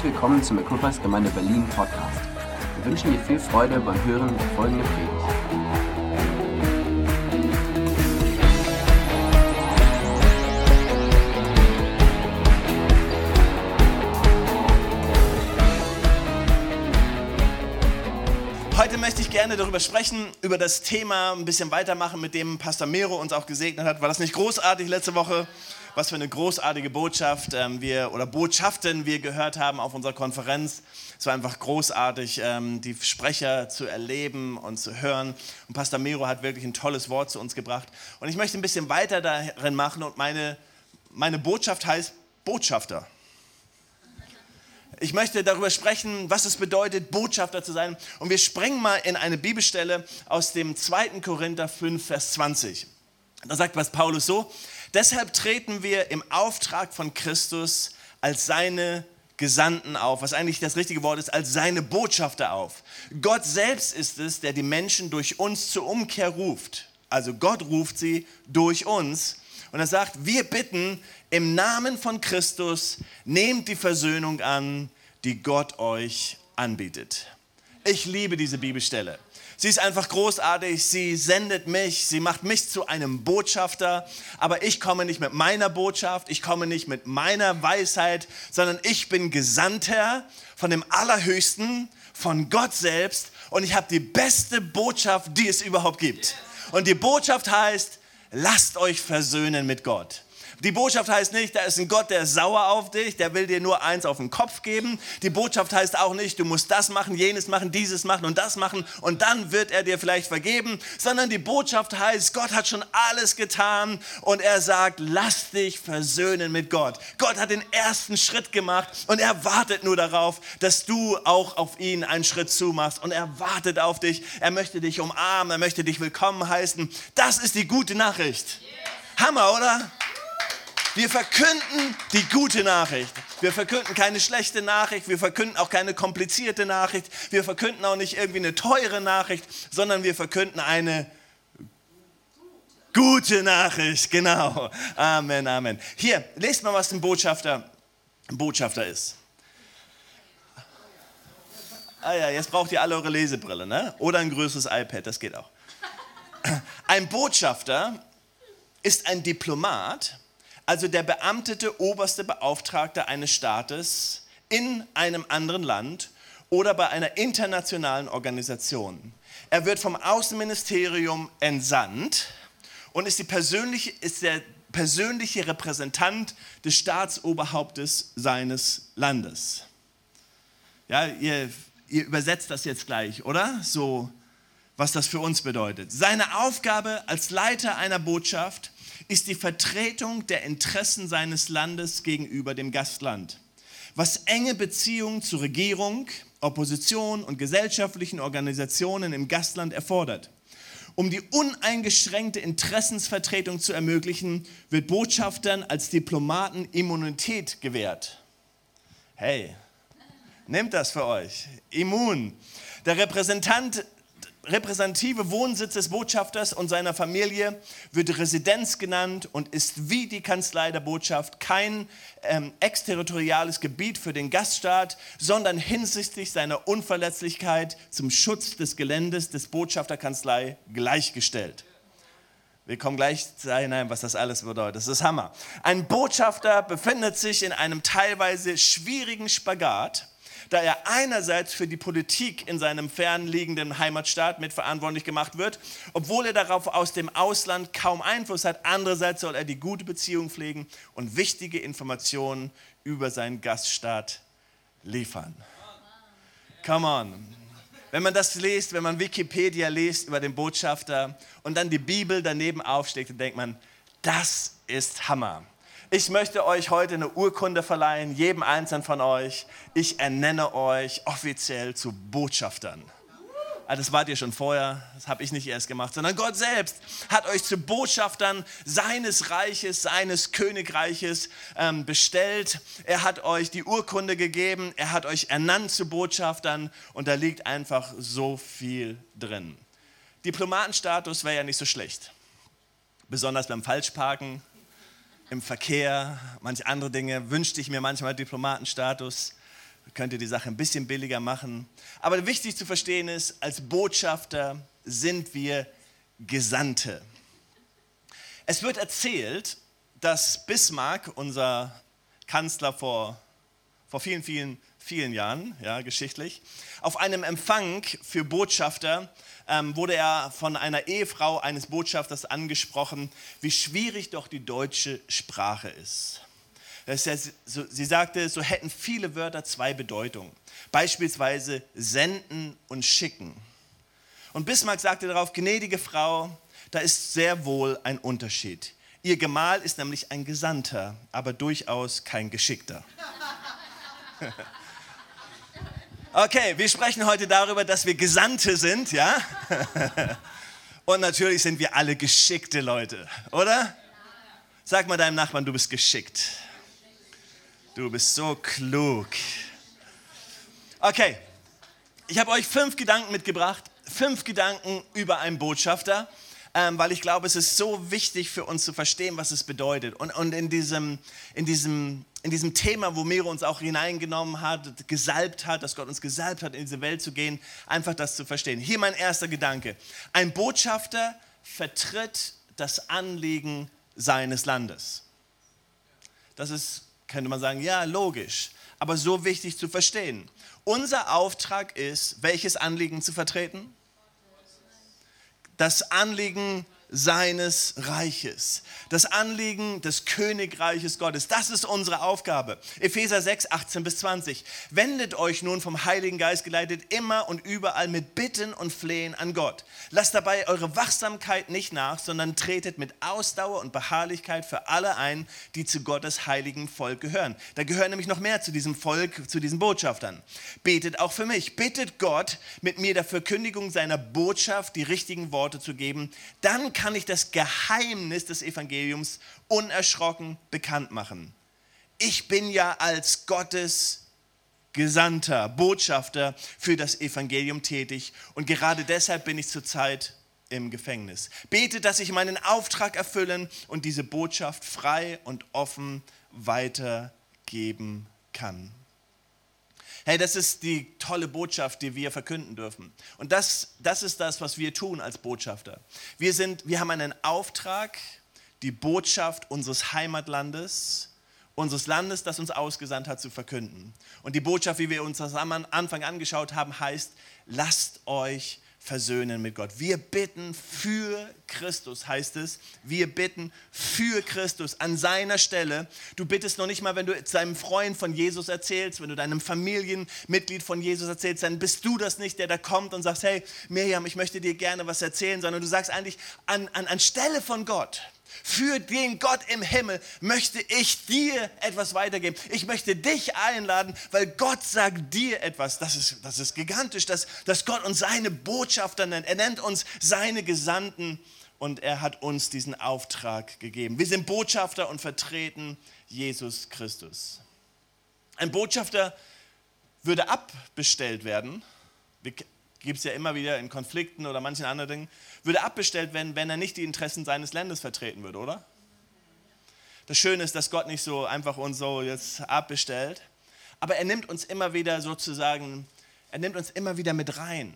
Herzlich willkommen zum Equippers Gemeinde Berlin Podcast. Wir wünschen dir viel Freude beim Hören der folgenden Predigt. Heute möchte ich gerne darüber sprechen, über das Thema ein bisschen weitermachen, mit dem Pastor Mero uns auch gesegnet hat. War das nicht großartig letzte Woche? Was für eine großartige Botschaft ähm, wir oder Botschaften wir gehört haben auf unserer Konferenz. Es war einfach großartig, ähm, die Sprecher zu erleben und zu hören. Und Pastor Mero hat wirklich ein tolles Wort zu uns gebracht. Und ich möchte ein bisschen weiter darin machen und meine, meine Botschaft heißt Botschafter. Ich möchte darüber sprechen, was es bedeutet, Botschafter zu sein. Und wir springen mal in eine Bibelstelle aus dem 2. Korinther 5, Vers 20. Da sagt was Paulus so, deshalb treten wir im Auftrag von Christus als seine Gesandten auf, was eigentlich das richtige Wort ist, als seine Botschafter auf. Gott selbst ist es, der die Menschen durch uns zur Umkehr ruft. Also Gott ruft sie durch uns. Und er sagt, wir bitten im Namen von Christus, nehmt die Versöhnung an, die Gott euch anbietet. Ich liebe diese Bibelstelle. Sie ist einfach großartig, sie sendet mich, sie macht mich zu einem Botschafter, aber ich komme nicht mit meiner Botschaft, ich komme nicht mit meiner Weisheit, sondern ich bin Gesandter von dem Allerhöchsten, von Gott selbst. Und ich habe die beste Botschaft, die es überhaupt gibt. Und die Botschaft heißt, lasst euch versöhnen mit Gott. Die Botschaft heißt nicht, da ist ein Gott, der ist sauer auf dich, der will dir nur eins auf den Kopf geben. Die Botschaft heißt auch nicht, du musst das machen, jenes machen, dieses machen und das machen und dann wird er dir vielleicht vergeben, sondern die Botschaft heißt, Gott hat schon alles getan und er sagt, lass dich versöhnen mit Gott. Gott hat den ersten Schritt gemacht und er wartet nur darauf, dass du auch auf ihn einen Schritt zumachst und er wartet auf dich. Er möchte dich umarmen, er möchte dich willkommen heißen. Das ist die gute Nachricht. Hammer, oder? Wir verkünden die gute Nachricht. Wir verkünden keine schlechte Nachricht. Wir verkünden auch keine komplizierte Nachricht. Wir verkünden auch nicht irgendwie eine teure Nachricht, sondern wir verkünden eine gute Nachricht. Genau. Amen, Amen. Hier, lest mal, was ein Botschafter, ein Botschafter ist. Ah ja, jetzt braucht ihr alle eure Lesebrille, ne? Oder ein größeres iPad, das geht auch. Ein Botschafter ist ein Diplomat, also der beamtete oberste Beauftragte eines Staates in einem anderen Land oder bei einer internationalen Organisation. Er wird vom Außenministerium entsandt und ist, die persönliche, ist der persönliche Repräsentant des Staatsoberhauptes seines Landes. Ja, ihr, ihr übersetzt das jetzt gleich, oder? So, was das für uns bedeutet. Seine Aufgabe als Leiter einer Botschaft ist die Vertretung der Interessen seines Landes gegenüber dem Gastland, was enge Beziehungen zur Regierung, Opposition und gesellschaftlichen Organisationen im Gastland erfordert. Um die uneingeschränkte Interessensvertretung zu ermöglichen, wird Botschaftern als Diplomaten Immunität gewährt. Hey, nehmt das für euch. Immun. Der Repräsentant repräsentative Wohnsitz des Botschafters und seiner Familie wird Residenz genannt und ist wie die Kanzlei der Botschaft kein ähm, exterritoriales Gebiet für den Gaststaat, sondern hinsichtlich seiner Unverletzlichkeit zum Schutz des Geländes des Botschafterkanzlei gleichgestellt. Wir kommen gleich hinein, was das alles bedeutet. Das ist Hammer. Ein Botschafter befindet sich in einem teilweise schwierigen Spagat da er einerseits für die Politik in seinem fernliegenden Heimatstaat mitverantwortlich gemacht wird, obwohl er darauf aus dem Ausland kaum Einfluss hat. Andererseits soll er die gute Beziehung pflegen und wichtige Informationen über seinen Gaststaat liefern. Come on. Wenn man das liest, wenn man Wikipedia liest über den Botschafter und dann die Bibel daneben aufschlägt, dann denkt man, das ist Hammer. Ich möchte euch heute eine Urkunde verleihen, jedem einzelnen von euch. Ich ernenne euch offiziell zu Botschaftern. Ah, das wart ihr schon vorher, das habe ich nicht erst gemacht, sondern Gott selbst hat euch zu Botschaftern seines Reiches, seines Königreiches ähm, bestellt. Er hat euch die Urkunde gegeben, er hat euch ernannt zu Botschaftern und da liegt einfach so viel drin. Diplomatenstatus wäre ja nicht so schlecht, besonders beim Falschparken im Verkehr, manche andere Dinge, wünschte ich mir manchmal Diplomatenstatus. könnt ihr die Sache ein bisschen billiger machen. Aber wichtig zu verstehen ist, als Botschafter sind wir Gesandte. Es wird erzählt, dass Bismarck, unser Kanzler vor, vor vielen, vielen, vielen Jahren, ja, geschichtlich, auf einem Empfang für Botschafter ähm, wurde er von einer Ehefrau eines Botschafters angesprochen, wie schwierig doch die deutsche Sprache ist. Ja, so, sie sagte, so hätten viele Wörter zwei Bedeutungen. Beispielsweise senden und schicken. Und Bismarck sagte darauf, gnädige Frau, da ist sehr wohl ein Unterschied. Ihr Gemahl ist nämlich ein Gesandter, aber durchaus kein Geschickter. Okay, wir sprechen heute darüber, dass wir Gesandte sind, ja? Und natürlich sind wir alle geschickte Leute, oder? Sag mal deinem Nachbarn, du bist geschickt. Du bist so klug. Okay, ich habe euch fünf Gedanken mitgebracht. Fünf Gedanken über einen Botschafter, ähm, weil ich glaube, es ist so wichtig für uns zu verstehen, was es bedeutet. Und, und in, diesem, in, diesem, in diesem Thema, wo Miro uns auch hineingenommen hat, gesalbt hat, dass Gott uns gesalbt hat, in diese Welt zu gehen, einfach das zu verstehen. Hier mein erster Gedanke. Ein Botschafter vertritt das Anliegen seines Landes. Das ist könnte man sagen, ja, logisch, aber so wichtig zu verstehen. Unser Auftrag ist, welches Anliegen zu vertreten? Das Anliegen seines Reiches. Das Anliegen des Königreiches Gottes. Das ist unsere Aufgabe. Epheser 6, 18 bis 20. Wendet euch nun vom Heiligen Geist geleitet immer und überall mit Bitten und Flehen an Gott. Lasst dabei eure Wachsamkeit nicht nach, sondern tretet mit Ausdauer und Beharrlichkeit für alle ein, die zu Gottes heiligen Volk gehören. Da gehören nämlich noch mehr zu diesem Volk, zu diesen Botschaftern. Betet auch für mich. Bittet Gott, mit mir der Verkündigung seiner Botschaft die richtigen Worte zu geben. Dann kann ich das Geheimnis des Evangeliums unerschrocken bekannt machen. Ich bin ja als Gottes Gesandter, Botschafter für das Evangelium tätig und gerade deshalb bin ich zurzeit im Gefängnis. Bete, dass ich meinen Auftrag erfüllen und diese Botschaft frei und offen weitergeben kann. Hey, das ist die tolle Botschaft, die wir verkünden dürfen. Und das, das ist das, was wir tun als Botschafter. Wir, sind, wir haben einen Auftrag, die Botschaft unseres Heimatlandes, unseres Landes, das uns ausgesandt hat, zu verkünden. Und die Botschaft, wie wir uns das am Anfang angeschaut haben, heißt, lasst euch versöhnen mit Gott. Wir bitten für Christus, heißt es. Wir bitten für Christus an seiner Stelle. Du bittest noch nicht mal, wenn du deinem Freund von Jesus erzählst, wenn du deinem Familienmitglied von Jesus erzählst, dann bist du das nicht, der da kommt und sagst, hey Miriam, ich möchte dir gerne was erzählen, sondern du sagst eigentlich an, an, an Stelle von Gott für den Gott im Himmel möchte ich dir etwas weitergeben. Ich möchte dich einladen, weil Gott sagt dir etwas. Das ist, das ist gigantisch, dass, dass Gott uns seine Botschafter nennt. Er nennt uns seine Gesandten und er hat uns diesen Auftrag gegeben. Wir sind Botschafter und vertreten Jesus Christus. Ein Botschafter würde abbestellt werden. Gibt es ja immer wieder in Konflikten oder manchen anderen Dingen würde abbestellt werden, wenn er nicht die Interessen seines Landes vertreten würde, oder? Das Schöne ist, dass Gott nicht so einfach uns so jetzt abbestellt, aber er nimmt uns immer wieder sozusagen, er nimmt uns immer wieder mit rein.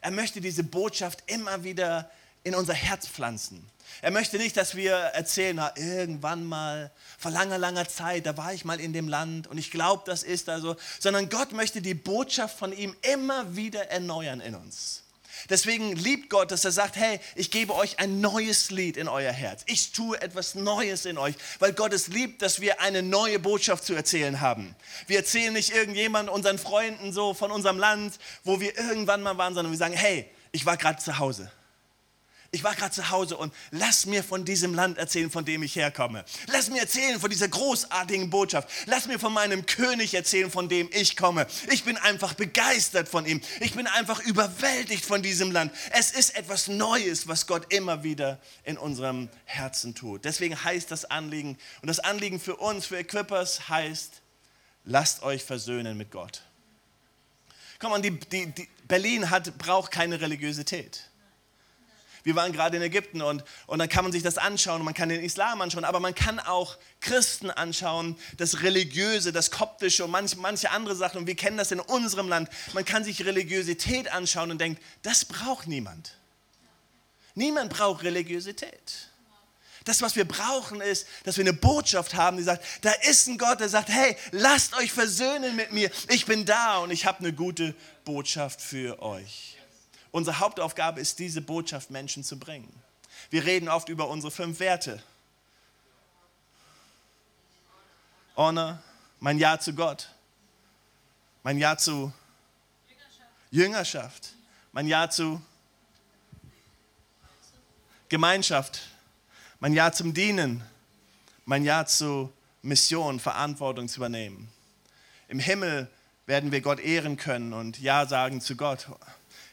Er möchte diese Botschaft immer wieder in unser Herz pflanzen. Er möchte nicht, dass wir erzählen, na, irgendwann mal, vor langer, langer Zeit, da war ich mal in dem Land und ich glaube, das ist da so, sondern Gott möchte die Botschaft von ihm immer wieder erneuern in uns. Deswegen liebt Gott, dass er sagt, hey, ich gebe euch ein neues Lied in euer Herz. Ich tue etwas Neues in euch, weil Gott es liebt, dass wir eine neue Botschaft zu erzählen haben. Wir erzählen nicht irgendjemand, unseren Freunden so von unserem Land, wo wir irgendwann mal waren, sondern wir sagen, hey, ich war gerade zu Hause. Ich war gerade zu Hause und lass mir von diesem Land erzählen, von dem ich herkomme. Lass mir erzählen von dieser großartigen Botschaft. Lass mir von meinem König erzählen, von dem ich komme. Ich bin einfach begeistert von ihm. Ich bin einfach überwältigt von diesem Land. Es ist etwas Neues, was Gott immer wieder in unserem Herzen tut. Deswegen heißt das Anliegen, und das Anliegen für uns, für Equippers heißt, lasst euch versöhnen mit Gott. Komm on, die, die, die Berlin hat, braucht keine Religiosität. Wir waren gerade in Ägypten und, und dann kann man sich das anschauen, man kann den Islam anschauen, aber man kann auch Christen anschauen, das Religiöse, das Koptische und manch, manche andere Sachen. Und wir kennen das in unserem Land. Man kann sich Religiosität anschauen und denkt, das braucht niemand. Niemand braucht Religiosität. Das, was wir brauchen, ist, dass wir eine Botschaft haben, die sagt, da ist ein Gott, der sagt, hey, lasst euch versöhnen mit mir. Ich bin da und ich habe eine gute Botschaft für euch. Unsere Hauptaufgabe ist, diese Botschaft Menschen zu bringen. Wir reden oft über unsere fünf Werte. Honor, mein Ja zu Gott, mein Ja zu Jüngerschaft, mein Ja zu Gemeinschaft, mein Ja zum Dienen, mein Ja zur Mission, Verantwortung zu übernehmen. Im Himmel werden wir Gott ehren können und Ja sagen zu Gott.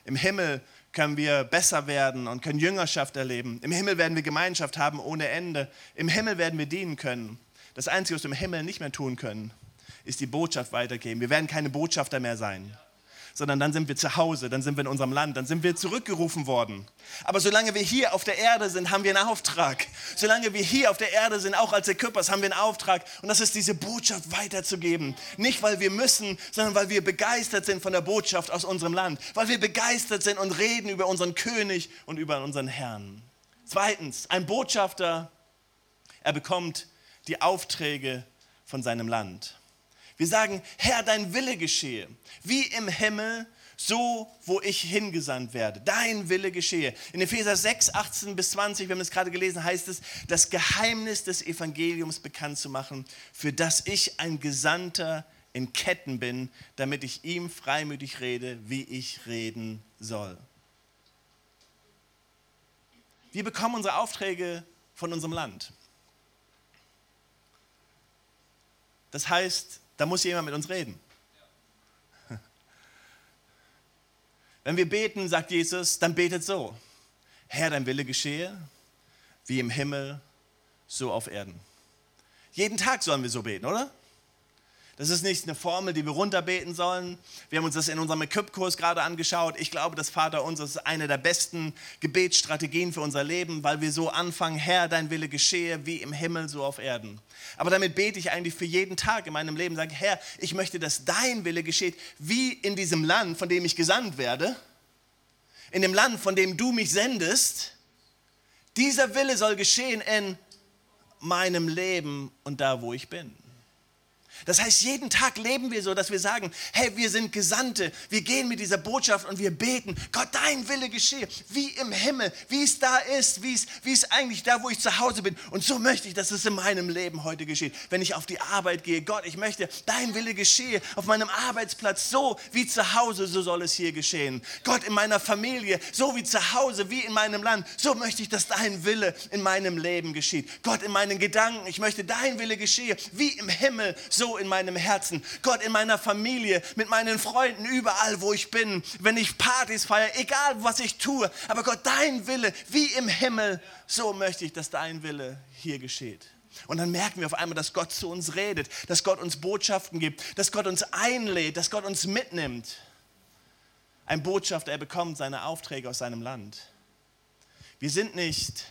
Im Himmel können wir besser werden und können Jüngerschaft erleben. Im Himmel werden wir Gemeinschaft haben ohne Ende. Im Himmel werden wir dienen können. Das Einzige, was wir im Himmel nicht mehr tun können, ist die Botschaft weitergeben. Wir werden keine Botschafter mehr sein sondern dann sind wir zu Hause, dann sind wir in unserem Land, dann sind wir zurückgerufen worden. Aber solange wir hier auf der Erde sind, haben wir einen Auftrag. Solange wir hier auf der Erde sind, auch als Equippers, haben wir einen Auftrag. Und das ist diese Botschaft weiterzugeben. Nicht, weil wir müssen, sondern weil wir begeistert sind von der Botschaft aus unserem Land. Weil wir begeistert sind und reden über unseren König und über unseren Herrn. Zweitens, ein Botschafter, er bekommt die Aufträge von seinem Land. Wir sagen, Herr, dein Wille geschehe, wie im Himmel, so wo ich hingesandt werde. Dein Wille geschehe. In Epheser 6, 18 bis 20, wir haben es gerade gelesen, heißt es, das Geheimnis des Evangeliums bekannt zu machen, für das ich ein Gesandter in Ketten bin, damit ich ihm freimütig rede, wie ich reden soll. Wir bekommen unsere Aufträge von unserem Land. Das heißt, da muss jemand mit uns reden. Wenn wir beten, sagt Jesus, dann betet so. Herr, dein Wille geschehe, wie im Himmel, so auf Erden. Jeden Tag sollen wir so beten, oder? Das ist nicht eine Formel, die wir runterbeten sollen. Wir haben uns das in unserem Equip-Kurs gerade angeschaut. Ich glaube, das Vater unser ist eine der besten Gebetsstrategien für unser Leben, weil wir so anfangen, Herr, dein Wille geschehe, wie im Himmel, so auf Erden. Aber damit bete ich eigentlich für jeden Tag in meinem Leben, sage, Herr, ich möchte, dass dein Wille geschieht, wie in diesem Land, von dem ich gesandt werde, in dem Land, von dem du mich sendest. Dieser Wille soll geschehen in meinem Leben und da, wo ich bin. Das heißt, jeden Tag leben wir so, dass wir sagen, hey, wir sind Gesandte, wir gehen mit dieser Botschaft und wir beten, Gott, dein Wille geschehe, wie im Himmel, wie es da ist, wie es, wie es eigentlich da, wo ich zu Hause bin. Und so möchte ich, dass es in meinem Leben heute geschieht. Wenn ich auf die Arbeit gehe, Gott, ich möchte, dein Wille geschehe auf meinem Arbeitsplatz, so wie zu Hause, so soll es hier geschehen. Gott, in meiner Familie, so wie zu Hause, wie in meinem Land, so möchte ich, dass dein Wille in meinem Leben geschieht. Gott, in meinen Gedanken, ich möchte, dein Wille geschehe, wie im Himmel, so in meinem Herzen. Gott, in meiner Familie, mit meinen Freunden, überall, wo ich bin, wenn ich Partys feiere, egal was ich tue. Aber Gott, dein Wille, wie im Himmel, so möchte ich, dass dein Wille hier geschieht. Und dann merken wir auf einmal, dass Gott zu uns redet, dass Gott uns Botschaften gibt, dass Gott uns einlädt, dass Gott uns mitnimmt. Ein Botschafter, er bekommt seine Aufträge aus seinem Land. Wir sind nicht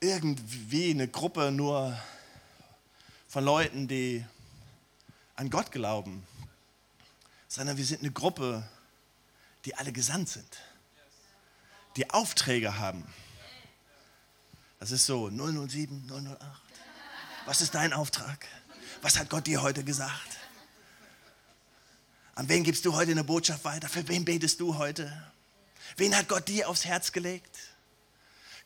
irgendwie eine Gruppe nur von Leuten, die an Gott glauben, sondern wir sind eine Gruppe, die alle gesandt sind, die Aufträge haben. Das ist so 007, 008. Was ist dein Auftrag? Was hat Gott dir heute gesagt? An wen gibst du heute eine Botschaft weiter? Für wen betest du heute? Wen hat Gott dir aufs Herz gelegt?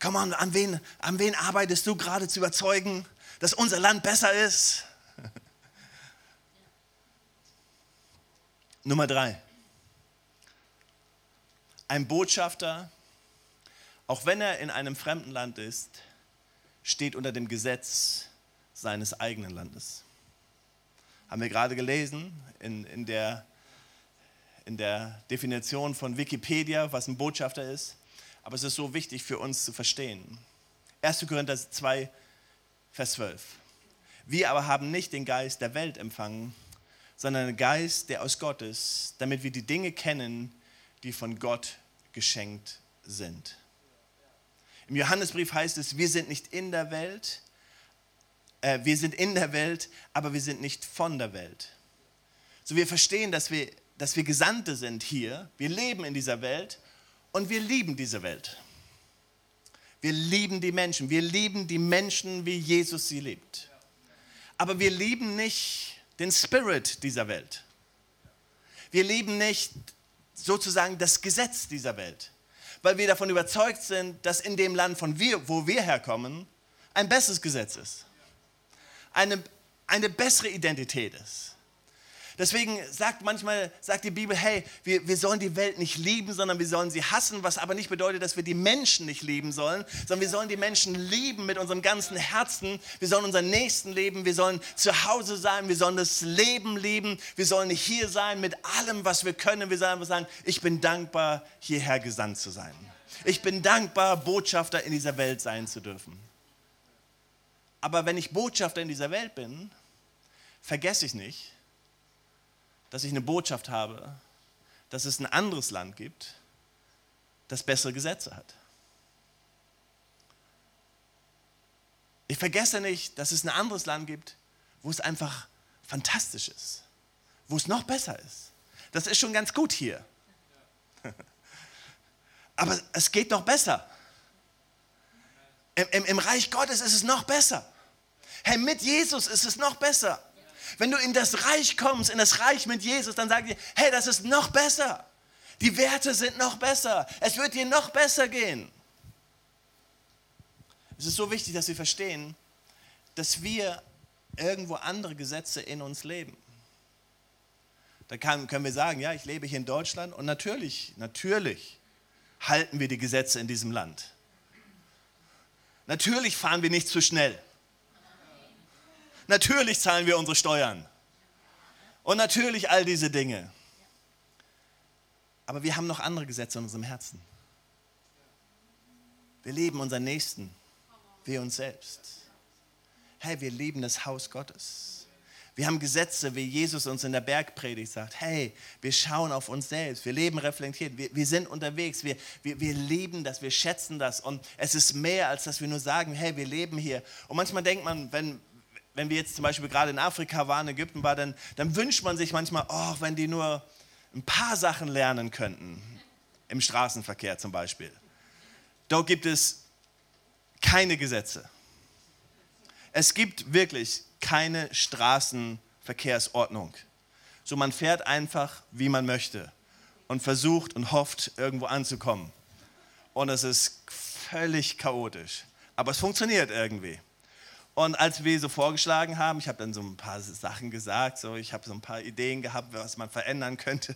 Komm on, an wen, an wen arbeitest du gerade zu überzeugen? Dass unser Land besser ist. Nummer drei. Ein Botschafter, auch wenn er in einem fremden Land ist, steht unter dem Gesetz seines eigenen Landes. Haben wir gerade gelesen in, in, der, in der Definition von Wikipedia, was ein Botschafter ist. Aber es ist so wichtig für uns zu verstehen. 1. Korinther 2, Vers 12. Wir aber haben nicht den Geist der Welt empfangen, sondern den Geist, der aus Gott ist, damit wir die Dinge kennen, die von Gott geschenkt sind. Im Johannesbrief heißt es, wir sind nicht in der Welt, äh, wir sind in der Welt, aber wir sind nicht von der Welt. So wir verstehen, dass wir, dass wir Gesandte sind hier, wir leben in dieser Welt und wir lieben diese Welt. Wir lieben die Menschen, wir lieben die Menschen, wie Jesus sie liebt. Aber wir lieben nicht den Spirit dieser Welt. Wir lieben nicht sozusagen das Gesetz dieser Welt, weil wir davon überzeugt sind, dass in dem Land, von wir, wo wir herkommen, ein besseres Gesetz ist, eine, eine bessere Identität ist. Deswegen sagt manchmal, sagt die Bibel, hey, wir, wir sollen die Welt nicht lieben, sondern wir sollen sie hassen, was aber nicht bedeutet, dass wir die Menschen nicht lieben sollen, sondern wir sollen die Menschen lieben mit unserem ganzen Herzen. Wir sollen unseren Nächsten lieben, wir sollen zu Hause sein, wir sollen das Leben lieben, wir sollen hier sein mit allem, was wir können. Wir sollen sagen, ich bin dankbar, hierher gesandt zu sein. Ich bin dankbar, Botschafter in dieser Welt sein zu dürfen. Aber wenn ich Botschafter in dieser Welt bin, vergesse ich nicht, dass ich eine Botschaft habe, dass es ein anderes Land gibt, das bessere Gesetze hat. Ich vergesse nicht, dass es ein anderes Land gibt, wo es einfach fantastisch ist, wo es noch besser ist. Das ist schon ganz gut hier. Aber es geht noch besser. Im, im, Im, Reich Gottes ist es noch besser. Hey, mit Jesus ist es noch besser. Wenn du in das Reich kommst, in das Reich mit Jesus, dann sag dir, hey, das ist noch besser. Die Werte sind noch besser. Es wird dir noch besser gehen. Es ist so wichtig, dass wir verstehen, dass wir irgendwo andere Gesetze in uns leben. Da kann, können wir sagen, ja, ich lebe hier in Deutschland und natürlich, natürlich halten wir die Gesetze in diesem Land. Natürlich fahren wir nicht zu schnell. Natürlich zahlen wir unsere Steuern. Und natürlich all diese Dinge. Aber wir haben noch andere Gesetze in unserem Herzen. Wir lieben unseren Nächsten wie uns selbst. Hey, wir lieben das Haus Gottes. Wir haben Gesetze, wie Jesus uns in der Bergpredigt sagt. Hey, wir schauen auf uns selbst. Wir leben reflektiert. Wir, wir sind unterwegs. Wir, wir, wir lieben das. Wir schätzen das. Und es ist mehr, als dass wir nur sagen, hey, wir leben hier. Und manchmal denkt man, wenn, wenn wir jetzt zum Beispiel gerade in Afrika waren, Ägypten war, dann, dann wünscht man sich manchmal, oh, wenn die nur ein paar Sachen lernen könnten, im Straßenverkehr zum Beispiel. Dort gibt es keine Gesetze. Es gibt wirklich keine Straßenverkehrsordnung. So man fährt einfach, wie man möchte und versucht und hofft, irgendwo anzukommen. Und es ist völlig chaotisch. Aber es funktioniert irgendwie. Und als wir so vorgeschlagen haben, ich habe dann so ein paar Sachen gesagt, so, ich habe so ein paar Ideen gehabt, was man verändern könnte.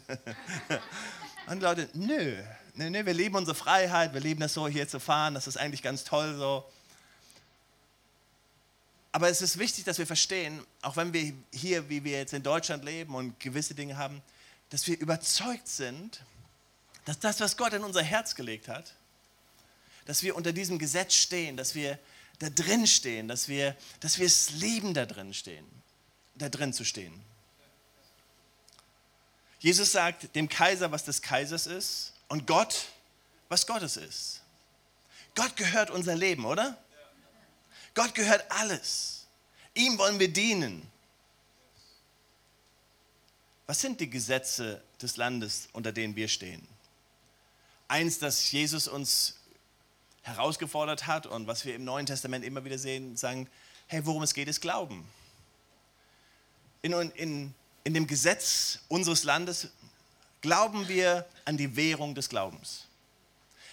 Und Leute, nö, nö, nö, wir lieben unsere Freiheit, wir lieben das so, hier zu fahren, das ist eigentlich ganz toll so. Aber es ist wichtig, dass wir verstehen, auch wenn wir hier, wie wir jetzt in Deutschland leben und gewisse Dinge haben, dass wir überzeugt sind, dass das, was Gott in unser Herz gelegt hat, dass wir unter diesem Gesetz stehen, dass wir da drin stehen, dass wir, dass wir es lieben, da drin stehen, da drin zu stehen. Jesus sagt dem Kaiser, was des Kaisers ist und Gott, was Gottes ist. Gott gehört unser Leben, oder? Gott gehört alles. Ihm wollen wir dienen. Was sind die Gesetze des Landes, unter denen wir stehen? Eins, das Jesus uns herausgefordert hat und was wir im Neuen Testament immer wieder sehen, sagen, hey, worum es geht, ist Glauben. In, in, in dem Gesetz unseres Landes glauben wir an die Währung des Glaubens.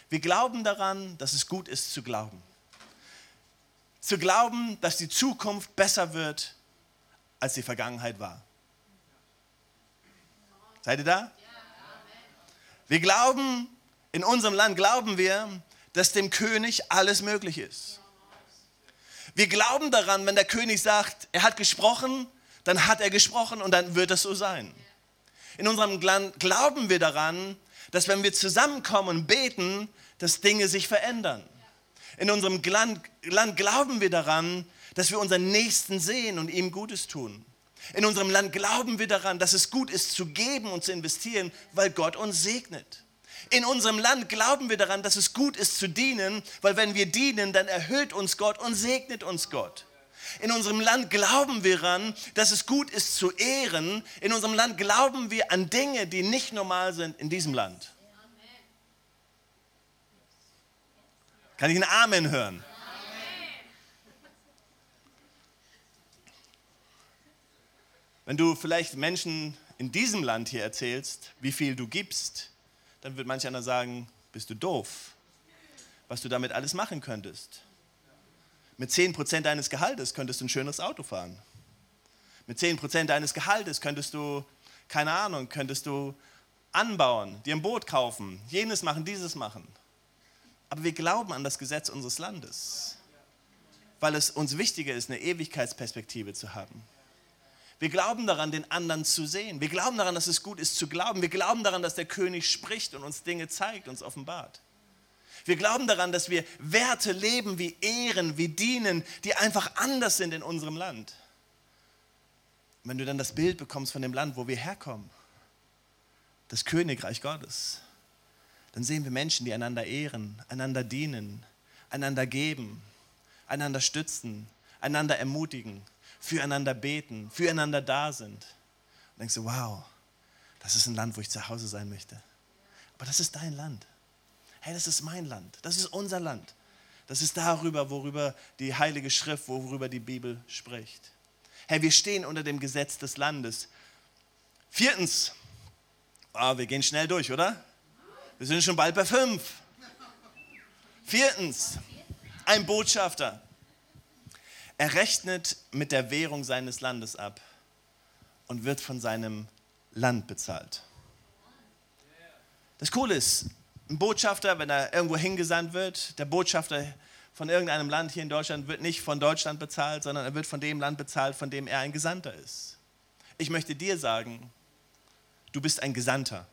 Wir glauben daran, dass es gut ist zu glauben. Zu glauben, dass die Zukunft besser wird, als die Vergangenheit war. Seid ihr da? Wir glauben, in unserem Land glauben wir, dass dem König alles möglich ist. Wir glauben daran, wenn der König sagt, er hat gesprochen, dann hat er gesprochen und dann wird es so sein. In unserem Land glauben wir daran, dass wenn wir zusammenkommen und beten, dass Dinge sich verändern. In unserem Land, Land glauben wir daran, dass wir unseren Nächsten sehen und ihm Gutes tun. In unserem Land glauben wir daran, dass es gut ist zu geben und zu investieren, weil Gott uns segnet. In unserem Land glauben wir daran, dass es gut ist zu dienen, weil wenn wir dienen, dann erhöht uns Gott und segnet uns Gott. In unserem Land glauben wir daran, dass es gut ist zu ehren. In unserem Land glauben wir an Dinge, die nicht normal sind in diesem Land. Kann ich ein Amen hören? Wenn du vielleicht Menschen in diesem Land hier erzählst, wie viel du gibst, dann wird manch einer sagen, bist du doof, was du damit alles machen könntest. Mit 10% deines Gehaltes könntest du ein schönes Auto fahren. Mit 10% deines Gehaltes könntest du, keine Ahnung, könntest du anbauen, dir ein Boot kaufen, jenes machen, dieses machen. Aber wir glauben an das Gesetz unseres Landes, weil es uns wichtiger ist, eine Ewigkeitsperspektive zu haben. Wir glauben daran, den anderen zu sehen. Wir glauben daran, dass es gut ist zu glauben. Wir glauben daran, dass der König spricht und uns Dinge zeigt, uns offenbart. Wir glauben daran, dass wir Werte leben wie Ehren, wie Dienen, die einfach anders sind in unserem Land. Wenn du dann das Bild bekommst von dem Land, wo wir herkommen, das Königreich Gottes, dann sehen wir Menschen, die einander ehren, einander dienen, einander geben, einander stützen, einander ermutigen, füreinander beten, füreinander da sind. Und denkst du, wow, das ist ein Land, wo ich zu Hause sein möchte. Aber das ist dein Land. Hey, das ist mein Land. Das ist unser Land. Das ist darüber, worüber die Heilige Schrift, worüber die Bibel spricht. Hey, wir stehen unter dem Gesetz des Landes. Viertens, oh, wir gehen schnell durch, oder? Wir sind schon bald bei fünf. Viertens, ein Botschafter. Er rechnet mit der Währung seines Landes ab und wird von seinem Land bezahlt. Das Coole ist, ein Botschafter, wenn er irgendwo hingesandt wird, der Botschafter von irgendeinem Land hier in Deutschland wird nicht von Deutschland bezahlt, sondern er wird von dem Land bezahlt, von dem er ein Gesandter ist. Ich möchte dir sagen, du bist ein Gesandter.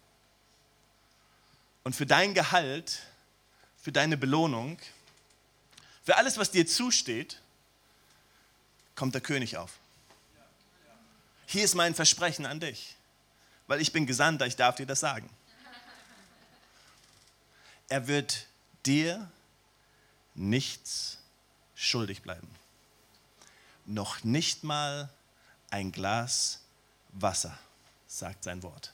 Und für dein Gehalt, für deine Belohnung, für alles, was dir zusteht, kommt der König auf. Hier ist mein Versprechen an dich, weil ich bin Gesandter, ich darf dir das sagen. Er wird dir nichts schuldig bleiben. Noch nicht mal ein Glas Wasser, sagt sein Wort.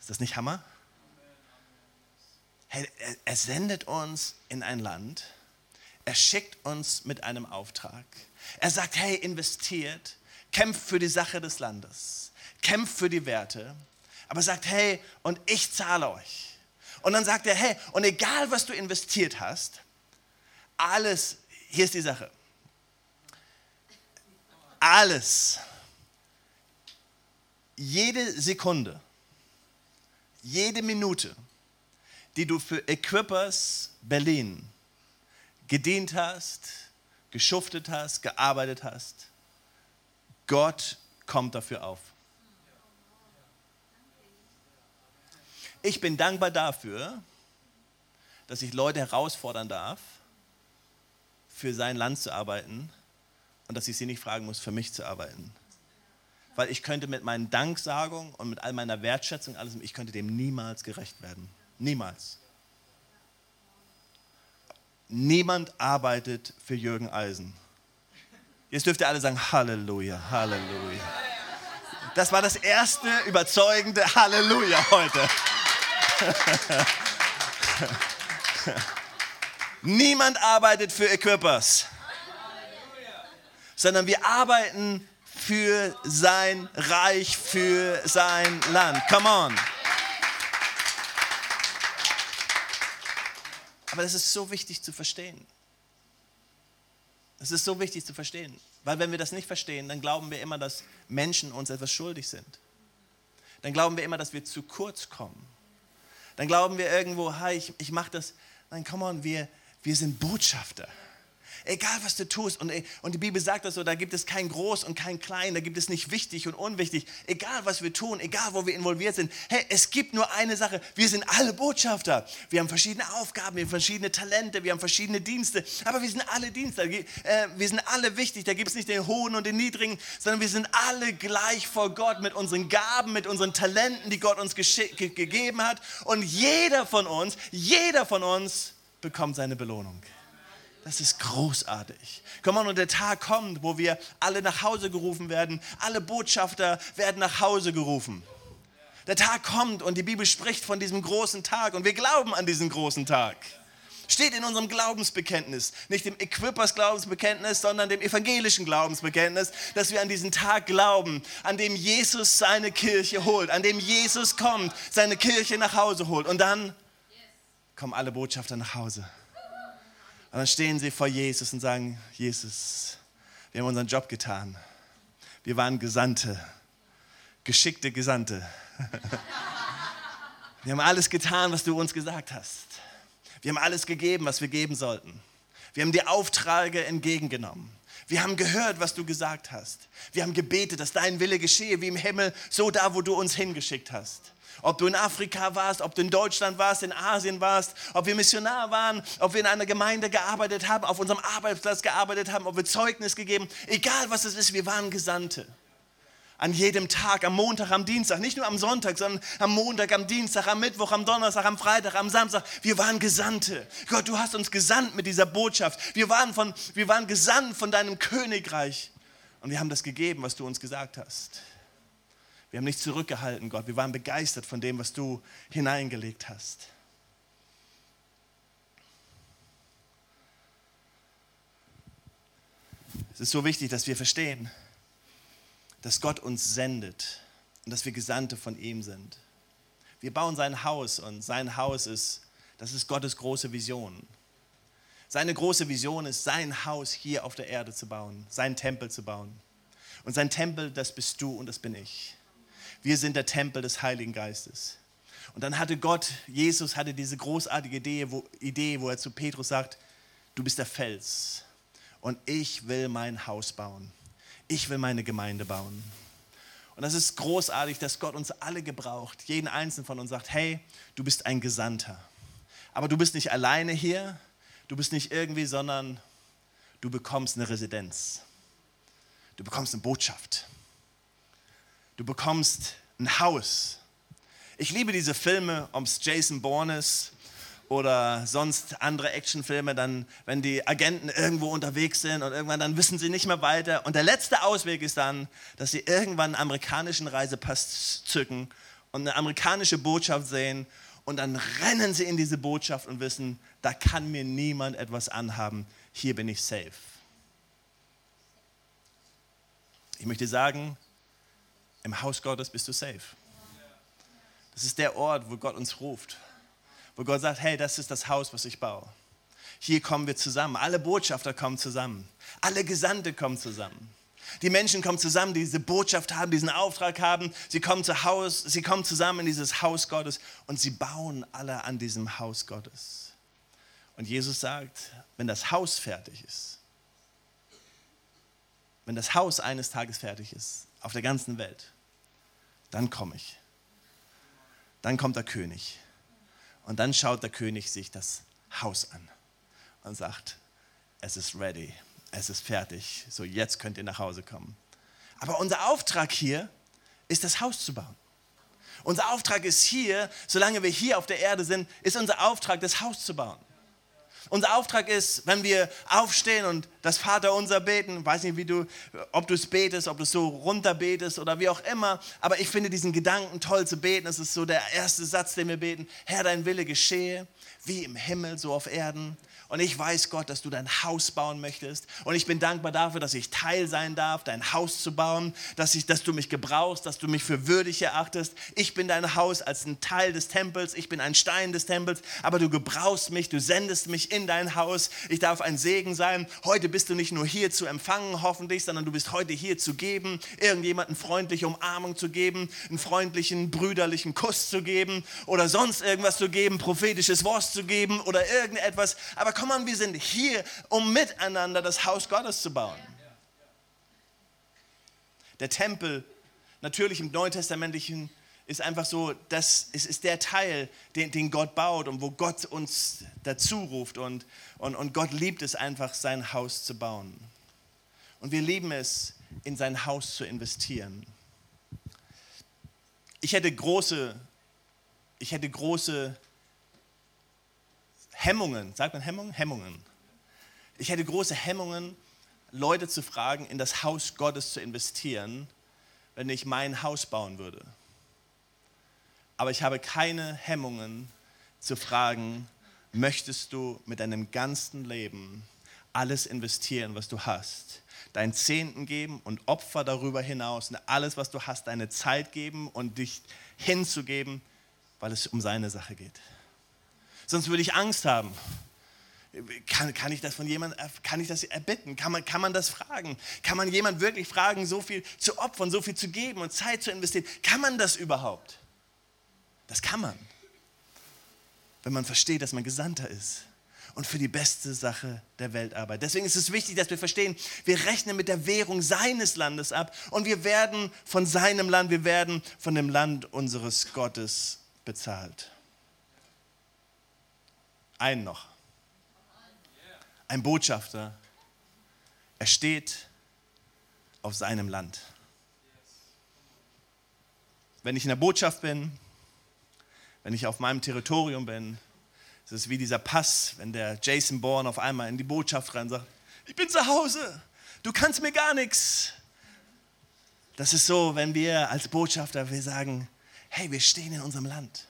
Ist das nicht Hammer? Er, er sendet uns in ein Land, er schickt uns mit einem Auftrag. Er sagt, hey, investiert, kämpft für die Sache des Landes, kämpft für die Werte, aber sagt, hey, und ich zahle euch. Und dann sagt er, hey, und egal was du investiert hast, alles, hier ist die Sache, alles, jede Sekunde, jede Minute, die du für Equippers Berlin gedient hast, geschuftet hast, gearbeitet hast. Gott kommt dafür auf. Ich bin dankbar dafür, dass ich Leute herausfordern darf, für sein Land zu arbeiten und dass ich sie nicht fragen muss, für mich zu arbeiten. Weil ich könnte mit meinen Danksagungen und mit all meiner Wertschätzung, alles, ich könnte dem niemals gerecht werden. Niemals. Niemand arbeitet für Jürgen Eisen. Jetzt dürft ihr alle sagen, Halleluja, Halleluja. Das war das erste überzeugende Halleluja heute. Niemand arbeitet für Equippers, sondern wir arbeiten für sein Reich, für sein Land. Come on. Aber das ist so wichtig zu verstehen. Es ist so wichtig zu verstehen, weil wenn wir das nicht verstehen, dann glauben wir immer, dass Menschen uns etwas schuldig sind. Dann glauben wir immer, dass wir zu kurz kommen. Dann glauben wir irgendwo, hey, ich, ich mache das. Nein, come on, wir, wir sind Botschafter. Egal was du tust, und, und die Bibel sagt das so, da gibt es kein Groß und kein Klein, da gibt es nicht wichtig und unwichtig, egal was wir tun, egal wo wir involviert sind. Hey, es gibt nur eine Sache, wir sind alle Botschafter. Wir haben verschiedene Aufgaben, wir haben verschiedene Talente, wir haben verschiedene Dienste, aber wir sind alle Dienste, äh, wir sind alle wichtig, da gibt es nicht den Hohen und den Niedrigen, sondern wir sind alle gleich vor Gott mit unseren Gaben, mit unseren Talenten, die Gott uns gegeben hat. Und jeder von uns, jeder von uns bekommt seine Belohnung. Das ist großartig. Komm on, und der Tag kommt, wo wir alle nach Hause gerufen werden. Alle Botschafter werden nach Hause gerufen. Der Tag kommt und die Bibel spricht von diesem großen Tag und wir glauben an diesen großen Tag. Steht in unserem Glaubensbekenntnis, nicht dem Equippers Glaubensbekenntnis, sondern dem evangelischen Glaubensbekenntnis, dass wir an diesen Tag glauben, an dem Jesus seine Kirche holt, an dem Jesus kommt, seine Kirche nach Hause holt und dann kommen alle Botschafter nach Hause. Und dann stehen sie vor Jesus und sagen, Jesus, wir haben unseren Job getan. Wir waren Gesandte, geschickte Gesandte. Wir haben alles getan, was du uns gesagt hast. Wir haben alles gegeben, was wir geben sollten. Wir haben die Aufträge entgegengenommen. Wir haben gehört, was du gesagt hast. Wir haben gebetet, dass dein Wille geschehe wie im Himmel, so da, wo du uns hingeschickt hast. Ob du in Afrika warst, ob du in Deutschland warst, in Asien warst, ob wir Missionar waren, ob wir in einer Gemeinde gearbeitet haben, auf unserem Arbeitsplatz gearbeitet haben, ob wir Zeugnis gegeben, egal was es ist, wir waren Gesandte. An jedem Tag, am Montag, am Dienstag, nicht nur am Sonntag, sondern am Montag, am Dienstag, am Mittwoch, am Donnerstag, am Freitag, am Samstag. Wir waren Gesandte. Gott, du hast uns gesandt mit dieser Botschaft. Wir waren, von, wir waren gesandt von deinem Königreich. Und wir haben das gegeben, was du uns gesagt hast. Wir haben nicht zurückgehalten, Gott. Wir waren begeistert von dem, was du hineingelegt hast. Es ist so wichtig, dass wir verstehen, dass Gott uns sendet und dass wir Gesandte von ihm sind. Wir bauen sein Haus und sein Haus ist, das ist Gottes große Vision. Seine große Vision ist, sein Haus hier auf der Erde zu bauen, seinen Tempel zu bauen. Und sein Tempel, das bist du und das bin ich. Wir sind der Tempel des Heiligen Geistes. Und dann hatte Gott, Jesus hatte diese großartige Idee wo, Idee, wo er zu Petrus sagt, du bist der Fels und ich will mein Haus bauen. Ich will meine Gemeinde bauen. Und das ist großartig, dass Gott uns alle gebraucht, jeden einzelnen von uns sagt, hey, du bist ein Gesandter. Aber du bist nicht alleine hier, du bist nicht irgendwie, sondern du bekommst eine Residenz. Du bekommst eine Botschaft. Du bekommst ein Haus. Ich liebe diese Filme, ob es Jason Bourne ist oder sonst andere Actionfilme, dann, wenn die Agenten irgendwo unterwegs sind und irgendwann dann wissen sie nicht mehr weiter. Und der letzte Ausweg ist dann, dass sie irgendwann einen amerikanischen Reisepass zücken und eine amerikanische Botschaft sehen und dann rennen sie in diese Botschaft und wissen, da kann mir niemand etwas anhaben, hier bin ich safe. Ich möchte sagen, im Haus Gottes bist du safe. Das ist der Ort, wo Gott uns ruft. Wo Gott sagt, hey, das ist das Haus, was ich baue. Hier kommen wir zusammen. Alle Botschafter kommen zusammen. Alle Gesandte kommen zusammen. Die Menschen kommen zusammen, die diese Botschaft haben, diesen Auftrag haben. Sie kommen, zu Haus, sie kommen zusammen in dieses Haus Gottes und sie bauen alle an diesem Haus Gottes. Und Jesus sagt, wenn das Haus fertig ist, wenn das Haus eines Tages fertig ist, auf der ganzen Welt, dann komme ich. Dann kommt der König. Und dann schaut der König sich das Haus an und sagt, es ist ready, es ist fertig, so jetzt könnt ihr nach Hause kommen. Aber unser Auftrag hier ist das Haus zu bauen. Unser Auftrag ist hier, solange wir hier auf der Erde sind, ist unser Auftrag, das Haus zu bauen. Unser Auftrag ist, wenn wir aufstehen und das Vaterunser beten, weiß nicht, wie du, ob du es betest, ob du es so runter betest oder wie auch immer, aber ich finde diesen Gedanken toll zu beten. Es ist so der erste Satz, den wir beten. Herr, dein Wille geschehe, wie im Himmel, so auf Erden. Und ich weiß, Gott, dass du dein Haus bauen möchtest. Und ich bin dankbar dafür, dass ich Teil sein darf, dein Haus zu bauen, dass, ich, dass du mich gebrauchst, dass du mich für würdig erachtest. Ich bin dein Haus als ein Teil des Tempels. Ich bin ein Stein des Tempels. Aber du gebrauchst mich, du sendest mich in dein Haus. Ich darf ein Segen sein. Heute bist du nicht nur hier zu empfangen, hoffentlich, sondern du bist heute hier zu geben, irgendjemanden freundliche Umarmung zu geben, einen freundlichen, brüderlichen Kuss zu geben oder sonst irgendwas zu geben, prophetisches Wort zu geben oder irgendetwas. Aber komm mal, wir sind hier, um miteinander das Haus Gottes zu bauen. Der Tempel, natürlich im Neutestamentlichen, ist einfach so, das ist, ist der Teil, den, den Gott baut und wo Gott uns dazu ruft. Und, und, und Gott liebt es einfach, sein Haus zu bauen. Und wir lieben es, in sein Haus zu investieren. Ich hätte große, ich hätte große Hemmungen, sagt man Hemmungen? Hemmungen. Ich hätte große Hemmungen, Leute zu fragen, in das Haus Gottes zu investieren, wenn ich mein Haus bauen würde aber ich habe keine Hemmungen zu fragen, möchtest du mit deinem ganzen Leben alles investieren, was du hast? Deinen Zehnten geben und Opfer darüber hinaus, alles, was du hast, deine Zeit geben und dich hinzugeben, weil es um seine Sache geht. Sonst würde ich Angst haben. Kann, kann ich das von jemandem, kann ich das erbitten? Kann man, kann man das fragen? Kann man jemand wirklich fragen, so viel zu opfern, so viel zu geben und Zeit zu investieren? Kann man das überhaupt? Das kann man, wenn man versteht, dass man Gesandter ist und für die beste Sache der Welt arbeitet. Deswegen ist es wichtig, dass wir verstehen, wir rechnen mit der Währung seines Landes ab und wir werden von seinem Land, wir werden von dem Land unseres Gottes bezahlt. Ein noch. Ein Botschafter. Er steht auf seinem Land. Wenn ich in der Botschaft bin, wenn ich auf meinem Territorium bin. Es ist wie dieser Pass, wenn der Jason Bourne auf einmal in die Botschaft rein sagt, ich bin zu Hause, du kannst mir gar nichts. Das ist so, wenn wir als Botschafter, wir sagen, hey, wir stehen in unserem Land.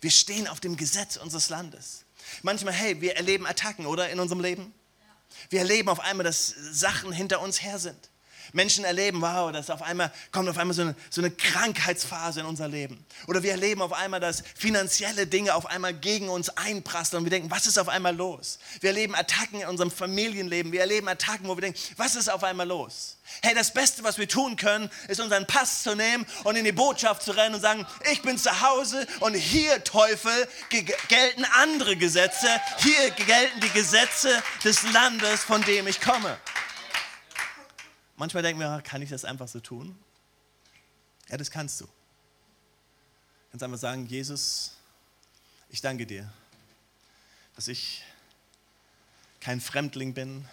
Wir stehen auf dem Gesetz unseres Landes. Manchmal, hey, wir erleben Attacken, oder in unserem Leben? Wir erleben auf einmal, dass Sachen hinter uns her sind. Menschen erleben, wow, dass auf einmal kommt auf einmal so eine, so eine Krankheitsphase in unser Leben. Oder wir erleben auf einmal, dass finanzielle Dinge auf einmal gegen uns einprasseln und wir denken, was ist auf einmal los? Wir erleben Attacken in unserem Familienleben. Wir erleben Attacken, wo wir denken, was ist auf einmal los? Hey, das Beste, was wir tun können, ist unseren Pass zu nehmen und in die Botschaft zu rennen und sagen, ich bin zu Hause und hier, Teufel, gelten andere Gesetze. Hier gelten die Gesetze des Landes, von dem ich komme. Manchmal denken wir, kann ich das einfach so tun? Ja, das kannst du. Du kannst einfach sagen, Jesus, ich danke dir, dass ich kein Fremdling bin,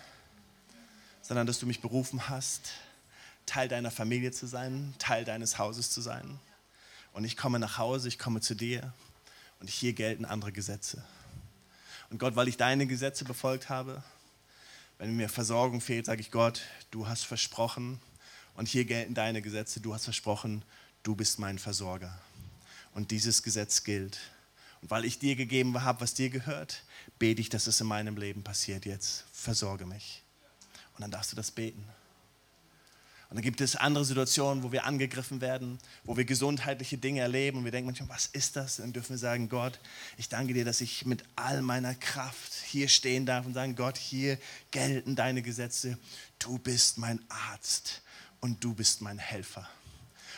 sondern dass du mich berufen hast, Teil deiner Familie zu sein, Teil deines Hauses zu sein. Und ich komme nach Hause, ich komme zu dir und hier gelten andere Gesetze. Und Gott, weil ich deine Gesetze befolgt habe, wenn mir Versorgung fehlt, sage ich Gott, du hast versprochen und hier gelten deine Gesetze, du hast versprochen, du bist mein Versorger. Und dieses Gesetz gilt. Und weil ich dir gegeben habe, was dir gehört, bete ich, dass es in meinem Leben passiert jetzt. Versorge mich. Und dann darfst du das beten. Und dann gibt es andere Situationen, wo wir angegriffen werden, wo wir gesundheitliche Dinge erleben und wir denken manchmal, was ist das? Dann dürfen wir sagen, Gott, ich danke dir, dass ich mit all meiner Kraft hier stehen darf und sagen, Gott, hier gelten deine Gesetze. Du bist mein Arzt und du bist mein Helfer.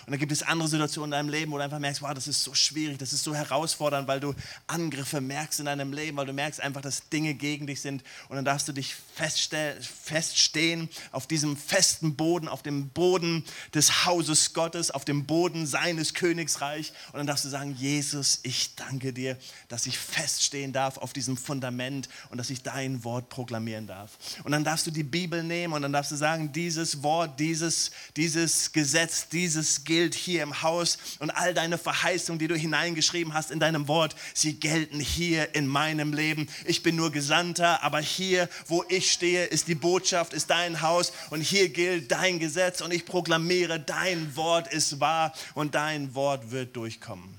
Und dann gibt es andere Situationen in deinem Leben, wo du einfach merkst, wow, das ist so schwierig, das ist so herausfordernd, weil du Angriffe merkst in deinem Leben, weil du merkst einfach, dass Dinge gegen dich sind. Und dann darfst du dich feststehen auf diesem festen Boden, auf dem Boden des Hauses Gottes, auf dem Boden seines Königsreich. Und dann darfst du sagen, Jesus, ich danke dir, dass ich feststehen darf auf diesem Fundament und dass ich dein Wort proklamieren darf. Und dann darfst du die Bibel nehmen und dann darfst du sagen, dieses Wort, dieses, dieses Gesetz, dieses gilt hier im Haus und all deine Verheißungen, die du hineingeschrieben hast in deinem Wort, sie gelten hier in meinem Leben. Ich bin nur Gesandter, aber hier, wo ich stehe, ist die Botschaft, ist dein Haus und hier gilt dein Gesetz und ich proklamiere, dein Wort ist wahr und dein Wort wird durchkommen.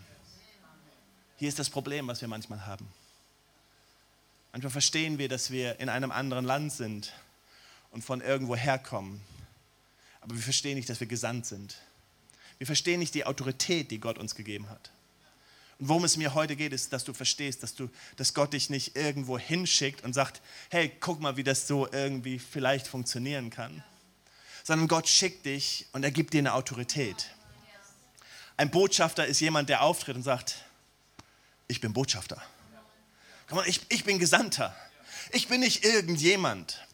Hier ist das Problem, was wir manchmal haben. Manchmal verstehen wir, dass wir in einem anderen Land sind und von irgendwo herkommen. Aber wir verstehen nicht, dass wir gesandt sind. Wir verstehen nicht die Autorität, die Gott uns gegeben hat. Und worum es mir heute geht, ist, dass du verstehst, dass, du, dass Gott dich nicht irgendwo hinschickt und sagt, hey, guck mal, wie das so irgendwie vielleicht funktionieren kann. Sondern Gott schickt dich und er gibt dir eine Autorität. Ein Botschafter ist jemand, der auftritt und sagt, ich bin Botschafter. Komm mal, ich, ich bin Gesandter. Ich bin nicht irgendjemand.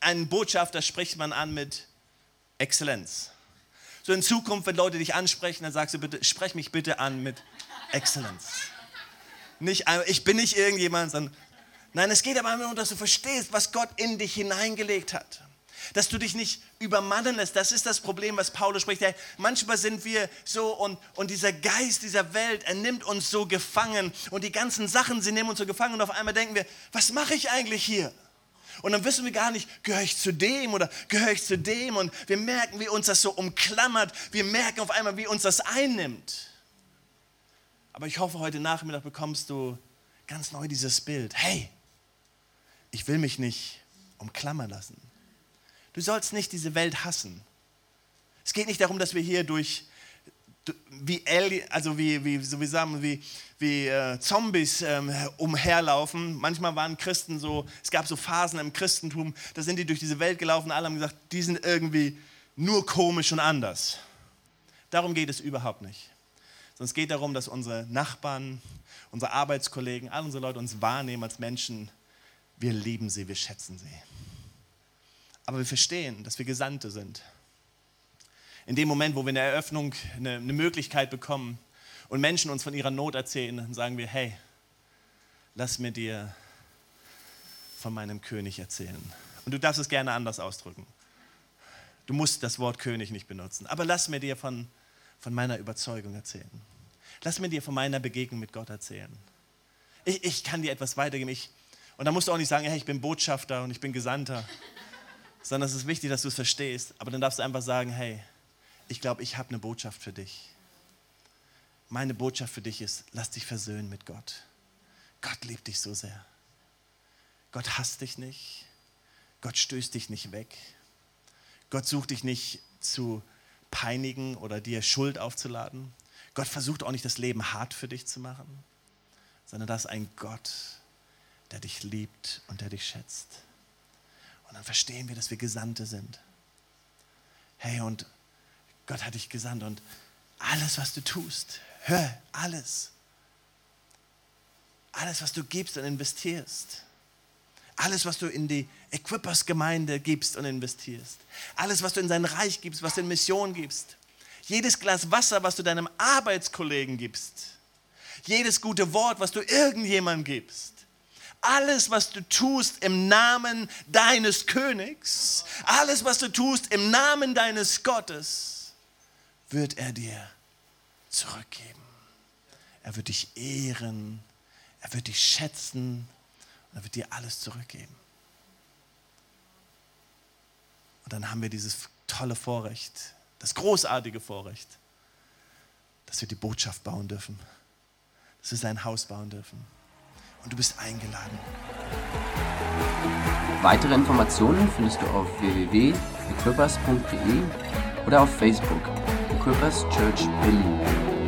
Ein Botschafter spricht man an mit Exzellenz. So in Zukunft, wenn Leute dich ansprechen, dann sagst du bitte, sprech mich bitte an mit Exzellenz. Nicht, ich bin nicht irgendjemand, sondern nein, es geht aber nur, dass du verstehst, was Gott in dich hineingelegt hat. Dass du dich nicht übermannen lässt. Das ist das Problem, was Paulus spricht. Hey, manchmal sind wir so und, und dieser Geist dieser Welt, er nimmt uns so gefangen und die ganzen Sachen, sie nehmen uns so gefangen und auf einmal denken wir, was mache ich eigentlich hier? Und dann wissen wir gar nicht, gehöre ich zu dem oder gehöre ich zu dem? Und wir merken, wie uns das so umklammert. Wir merken auf einmal, wie uns das einnimmt. Aber ich hoffe, heute Nachmittag bekommst du ganz neu dieses Bild. Hey, ich will mich nicht umklammern lassen. Du sollst nicht diese Welt hassen. Es geht nicht darum, dass wir hier durch wie, also wie, wie, so wie, sagen, wie, wie äh, Zombies ähm, umherlaufen. Manchmal waren Christen so, es gab so Phasen im Christentum, da sind die durch diese Welt gelaufen, alle haben gesagt, die sind irgendwie nur komisch und anders. Darum geht es überhaupt nicht. Sondern es geht darum, dass unsere Nachbarn, unsere Arbeitskollegen, all unsere Leute uns wahrnehmen als Menschen. Wir lieben sie, wir schätzen sie. Aber wir verstehen, dass wir Gesandte sind in dem Moment, wo wir in der Eröffnung eine, eine Möglichkeit bekommen und Menschen uns von ihrer Not erzählen, dann sagen wir, hey, lass mir dir von meinem König erzählen. Und du darfst es gerne anders ausdrücken. Du musst das Wort König nicht benutzen, aber lass mir dir von, von meiner Überzeugung erzählen. Lass mir dir von meiner Begegnung mit Gott erzählen. Ich, ich kann dir etwas weitergeben. Ich, und da musst du auch nicht sagen, hey, ich bin Botschafter und ich bin Gesandter, sondern es ist wichtig, dass du es verstehst. Aber dann darfst du einfach sagen, hey, ich glaube, ich habe eine Botschaft für dich. Meine Botschaft für dich ist, lass dich versöhnen mit Gott. Gott liebt dich so sehr. Gott hasst dich nicht. Gott stößt dich nicht weg. Gott sucht dich nicht zu peinigen oder dir Schuld aufzuladen. Gott versucht auch nicht das Leben hart für dich zu machen, sondern das ist ein Gott, der dich liebt und der dich schätzt. Und dann verstehen wir, dass wir Gesandte sind. Hey, und Gott hat dich gesandt und alles, was du tust, hör, alles. Alles, was du gibst und investierst. Alles, was du in die Equippers-Gemeinde gibst und investierst. Alles, was du in sein Reich gibst, was du in Mission gibst. Jedes Glas Wasser, was du deinem Arbeitskollegen gibst. Jedes gute Wort, was du irgendjemandem gibst. Alles, was du tust im Namen deines Königs. Alles, was du tust im Namen deines Gottes wird er dir zurückgeben. Er wird dich ehren, er wird dich schätzen und er wird dir alles zurückgeben. Und dann haben wir dieses tolle Vorrecht, das großartige Vorrecht, dass wir die Botschaft bauen dürfen, dass wir sein Haus bauen dürfen. Und du bist eingeladen. Weitere Informationen findest du auf www.equippers.de oder auf Facebook. Equippers Church Berlin.